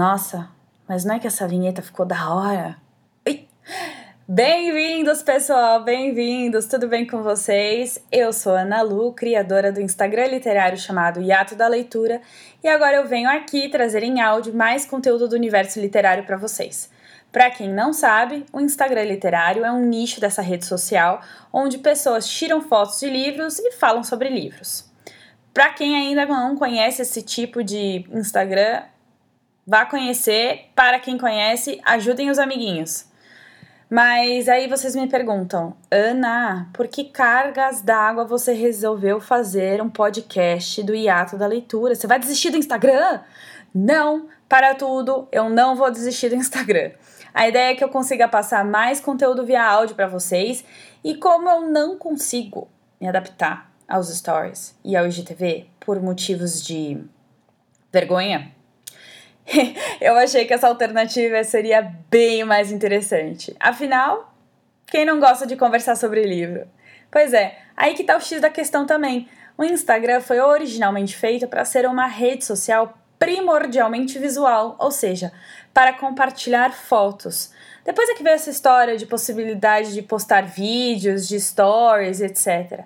Nossa, mas não é que essa vinheta ficou da hora? Bem-vindos, pessoal, bem-vindos, tudo bem com vocês? Eu sou Ana Lu, criadora do Instagram literário chamado Hiato da Leitura, e agora eu venho aqui trazer em áudio mais conteúdo do universo literário para vocês. Para quem não sabe, o Instagram literário é um nicho dessa rede social onde pessoas tiram fotos de livros e falam sobre livros. Para quem ainda não conhece esse tipo de Instagram, vá conhecer. Para quem conhece, ajudem os amiguinhos. Mas aí vocês me perguntam, Ana, por que cargas d'água você resolveu fazer um podcast do hiato da leitura? Você vai desistir do Instagram? Não, para tudo, eu não vou desistir do Instagram. A ideia é que eu consiga passar mais conteúdo via áudio para vocês e como eu não consigo me adaptar aos stories e ao IGTV por motivos de vergonha, eu achei que essa alternativa seria bem mais interessante. Afinal, quem não gosta de conversar sobre livro? Pois é, aí que tá o X da questão também. O Instagram foi originalmente feito para ser uma rede social primordialmente visual, ou seja, para compartilhar fotos. Depois é que veio essa história de possibilidade de postar vídeos, de stories, etc.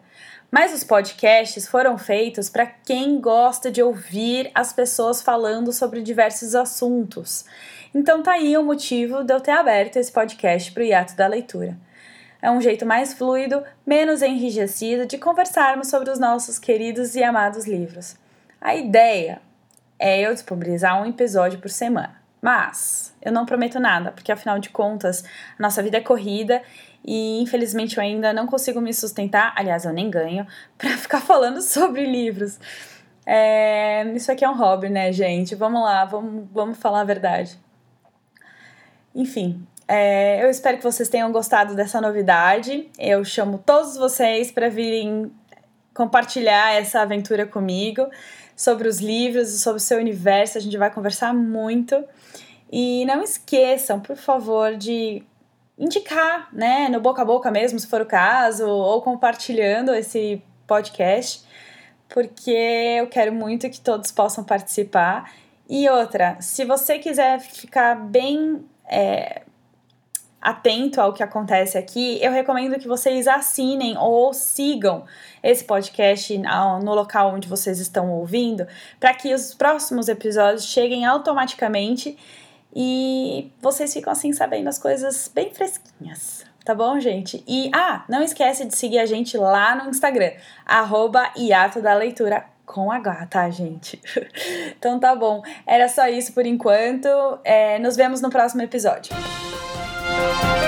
Mas os podcasts foram feitos para quem gosta de ouvir as pessoas falando sobre diversos assuntos. Então tá aí o motivo de eu ter aberto esse podcast para o hiato da leitura. É um jeito mais fluido, menos enrijecido de conversarmos sobre os nossos queridos e amados livros. A ideia é eu disponibilizar um episódio por semana. Mas eu não prometo nada, porque afinal de contas, a nossa vida é corrida e infelizmente eu ainda não consigo me sustentar, aliás, eu nem ganho, para ficar falando sobre livros. É, isso aqui é um hobby, né, gente? Vamos lá, vamos, vamos falar a verdade. Enfim, é, eu espero que vocês tenham gostado dessa novidade. Eu chamo todos vocês para virem compartilhar essa aventura comigo sobre os livros e sobre o seu universo. A gente vai conversar muito. E não esqueçam, por favor, de indicar, né, no boca a boca mesmo, se for o caso, ou compartilhando esse podcast, porque eu quero muito que todos possam participar. E outra, se você quiser ficar bem é, atento ao que acontece aqui, eu recomendo que vocês assinem ou sigam esse podcast no local onde vocês estão ouvindo, para que os próximos episódios cheguem automaticamente e vocês ficam assim sabendo as coisas bem fresquinhas. Tá bom, gente? E, ah, não esquece de seguir a gente lá no Instagram, arroba da leitura com H, tá, gente? então tá bom. Era só isso por enquanto. É, nos vemos no próximo episódio. Thank you.